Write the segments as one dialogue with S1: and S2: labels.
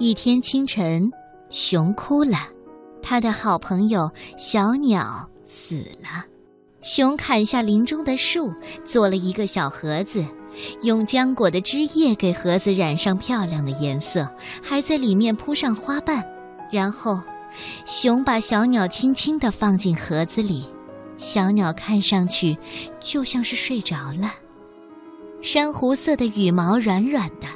S1: 一天清晨，熊哭了，他的好朋友小鸟死了。熊砍下林中的树，做了一个小盒子，用浆果的汁液给盒子染上漂亮的颜色，还在里面铺上花瓣。然后，熊把小鸟轻轻地放进盒子里，小鸟看上去就像是睡着了。珊瑚色的羽毛软软的，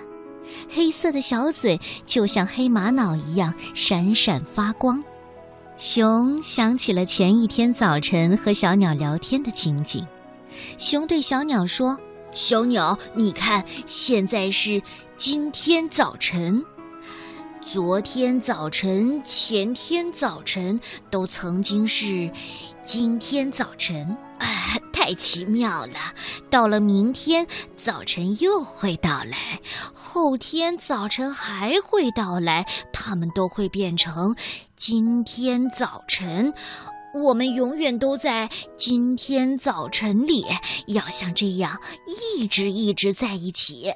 S1: 黑色的小嘴就像黑玛瑙一样闪闪发光。熊想起了前一天早晨和小鸟聊天的情景，熊对小鸟说：“
S2: 小鸟，你看，现在是今天早晨，昨天早晨、前天早晨都曾经是今天早晨。” 太奇妙了！到了明天早晨又会到来，后天早晨还会到来，它们都会变成今天早晨。我们永远都在今天早晨里，要像这样一直一直在一起。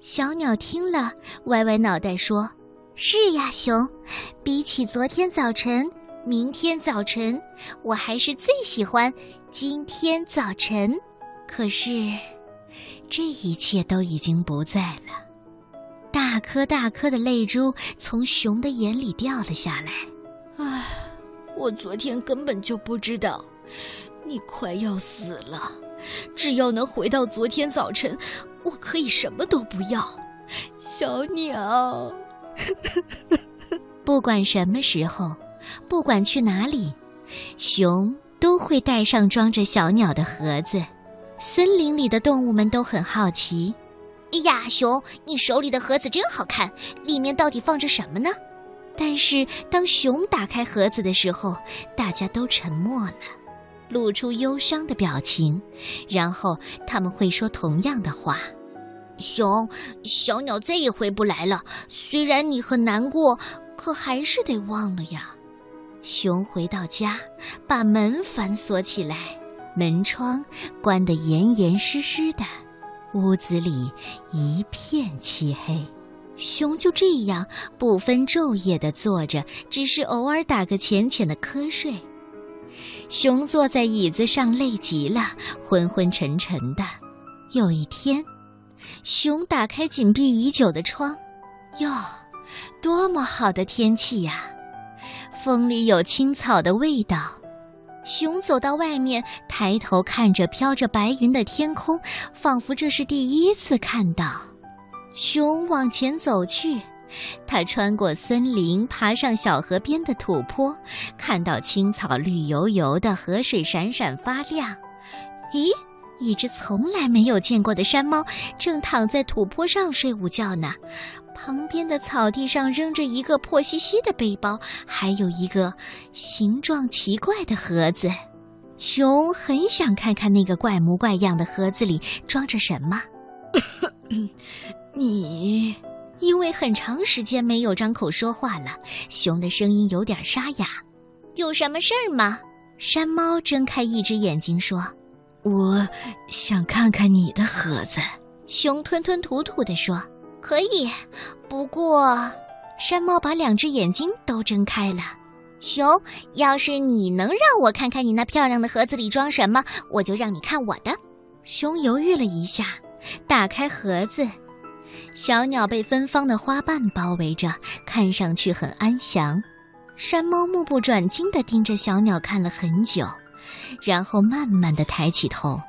S1: 小鸟听了，歪歪脑袋说：“是呀，熊，比起昨天早晨。”明天早晨，我还是最喜欢今天早晨。可是，这一切都已经不在了。大颗大颗的泪珠从熊的眼里掉了下来。
S2: 唉，我昨天根本就不知道你快要死了。只要能回到昨天早晨，我可以什么都不要。小鸟，
S1: 不管什么时候。不管去哪里，熊都会带上装着小鸟的盒子。森林里的动物们都很好奇：“
S3: 哎呀，熊，你手里的盒子真好看，里面到底放着什么呢？”
S1: 但是当熊打开盒子的时候，大家都沉默了，露出忧伤的表情。然后他们会说同样的话：“
S3: 熊，小鸟再也回不来了。虽然你很难过，可还是得忘了呀。”
S1: 熊回到家，把门反锁起来，门窗关得严严实实的，屋子里一片漆黑。熊就这样不分昼夜地坐着，只是偶尔打个浅浅的瞌睡。熊坐在椅子上，累极了，昏昏沉沉的。有一天，熊打开紧闭已久的窗，哟，多么好的天气呀！风里有青草的味道，熊走到外面，抬头看着飘着白云的天空，仿佛这是第一次看到。熊往前走去，它穿过森林，爬上小河边的土坡，看到青草绿油油的，河水闪闪发亮。咦，一只从来没有见过的山猫正躺在土坡上睡午觉呢。旁边的草地上扔着一个破兮兮的背包，还有一个形状奇怪的盒子。熊很想看看那个怪模怪样的盒子里装着什么。
S2: 你，
S1: 因为很长时间没有张口说话了，熊的声音有点沙哑。
S3: 有什么事儿吗？
S1: 山猫睁开一只眼睛说：“
S2: 我想看看你的盒子。”
S1: 熊吞吞吐吐地说。
S3: 可以，不过，
S1: 山猫把两只眼睛都睁开了。
S3: 熊，要是你能让我看看你那漂亮的盒子里装什么，我就让你看我的。
S1: 熊犹豫了一下，打开盒子，小鸟被芬芳的花瓣包围着，看上去很安详。山猫目不转睛地盯着小鸟看了很久，然后慢慢地抬起头：“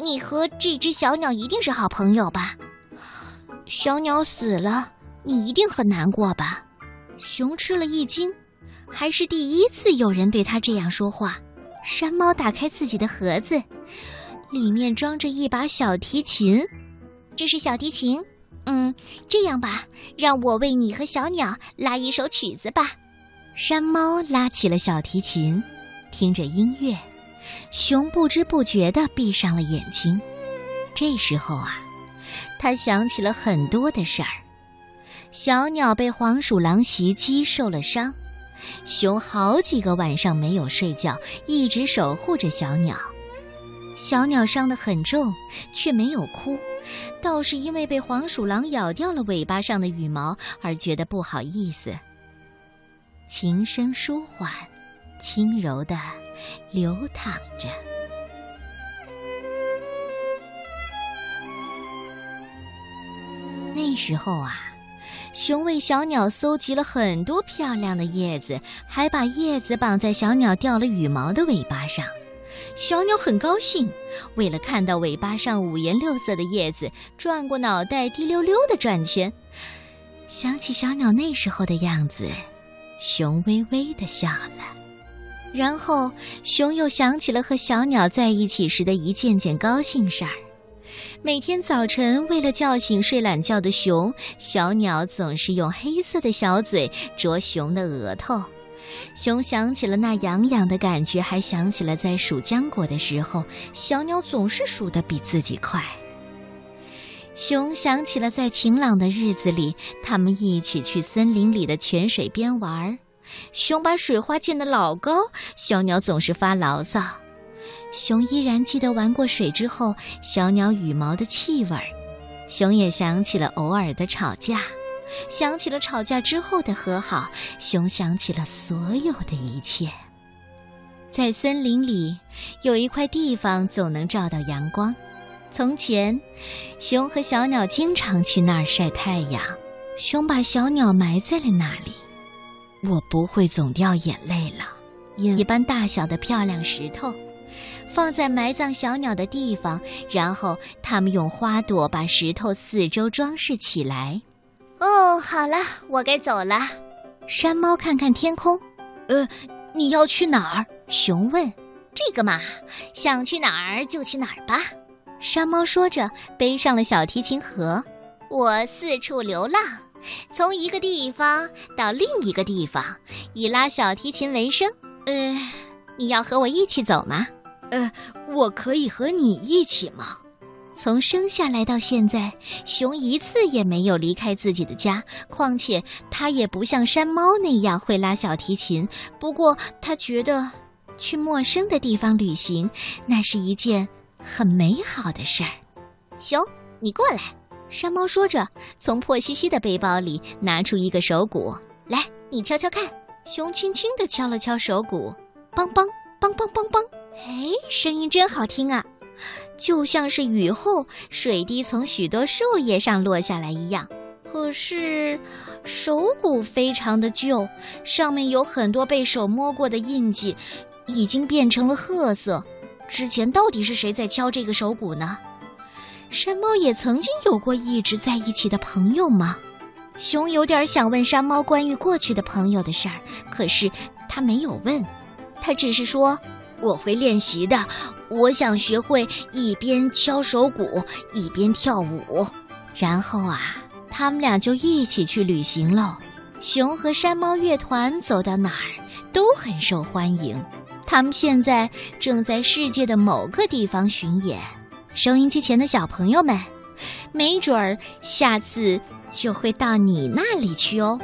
S3: 你和这只小鸟一定是好朋友吧？”
S1: 小鸟死了，你一定很难过吧？熊吃了一惊，还是第一次有人对他这样说话。山猫打开自己的盒子，里面装着一把小提琴。
S3: 这是小提琴，嗯，这样吧，让我为你和小鸟拉一首曲子吧。
S1: 山猫拉起了小提琴，听着音乐，熊不知不觉地闭上了眼睛。这时候啊。他想起了很多的事儿，小鸟被黄鼠狼袭击受了伤，熊好几个晚上没有睡觉，一直守护着小鸟。小鸟伤得很重，却没有哭，倒是因为被黄鼠狼咬掉了尾巴上的羽毛而觉得不好意思。琴声舒缓，轻柔的流淌着。那时候啊，熊为小鸟搜集了很多漂亮的叶子，还把叶子绑在小鸟掉了羽毛的尾巴上。小鸟很高兴，为了看到尾巴上五颜六色的叶子，转过脑袋滴溜溜的转圈。想起小鸟那时候的样子，熊微微的笑了。然后，熊又想起了和小鸟在一起时的一件件高兴事儿。每天早晨，为了叫醒睡懒觉的熊，小鸟总是用黑色的小嘴啄熊的额头。熊想起了那痒痒的感觉，还想起了在数浆果的时候，小鸟总是数得比自己快。熊想起了在晴朗的日子里，他们一起去森林里的泉水边玩儿。熊把水花溅得老高，小鸟总是发牢骚。熊依然记得玩过水之后小鸟羽毛的气味儿。熊也想起了偶尔的吵架。想起了吵架之后的和好，熊想起了所有的一切。在森林里，有一块地方总能照到阳光。从前，熊和小鸟经常去那儿晒太阳。熊把小鸟埋在了那里。我不会总掉眼泪了。一般大小的漂亮石头，放在埋葬小鸟的地方，然后他们用花朵把石头四周装饰起来。
S3: 哦，好了，我该走了。
S1: 山猫看看天空，
S2: 呃，你要去哪儿？
S1: 熊问。
S3: 这个嘛，想去哪儿就去哪儿吧。
S1: 山猫说着，背上了小提琴盒。
S3: 我四处流浪，从一个地方到另一个地方，以拉小提琴为生。呃，你要和我一起走吗？
S2: 呃，我可以和你一起吗？
S1: 从生下来到现在，熊一次也没有离开自己的家。况且，它也不像山猫那样会拉小提琴。不过，它觉得去陌生的地方旅行，那是一件很美好的事儿。
S3: 熊，你过来。
S1: 山猫说着，从破兮兮的背包里拿出一个手鼓，
S3: 来，你敲敲看。
S1: 熊轻轻地敲了敲手鼓，梆梆梆梆梆梆，哎，声音真好听啊！就像是雨后水滴从许多树叶上落下来一样。可是手鼓非常的旧，上面有很多被手摸过的印记，已经变成了褐色。之前到底是谁在敲这个手鼓呢？山猫也曾经有过一直在一起的朋友吗？熊有点想问山猫关于过去的朋友的事儿，可是他没有问，他只是说。
S2: 我会练习的，我想学会一边敲手鼓一边跳舞。
S1: 然后啊，他们俩就一起去旅行喽。熊和山猫乐团走到哪儿都很受欢迎。他们现在正在世界的某个地方巡演。收音机前的小朋友们，没准儿下次就会到你那里去哦。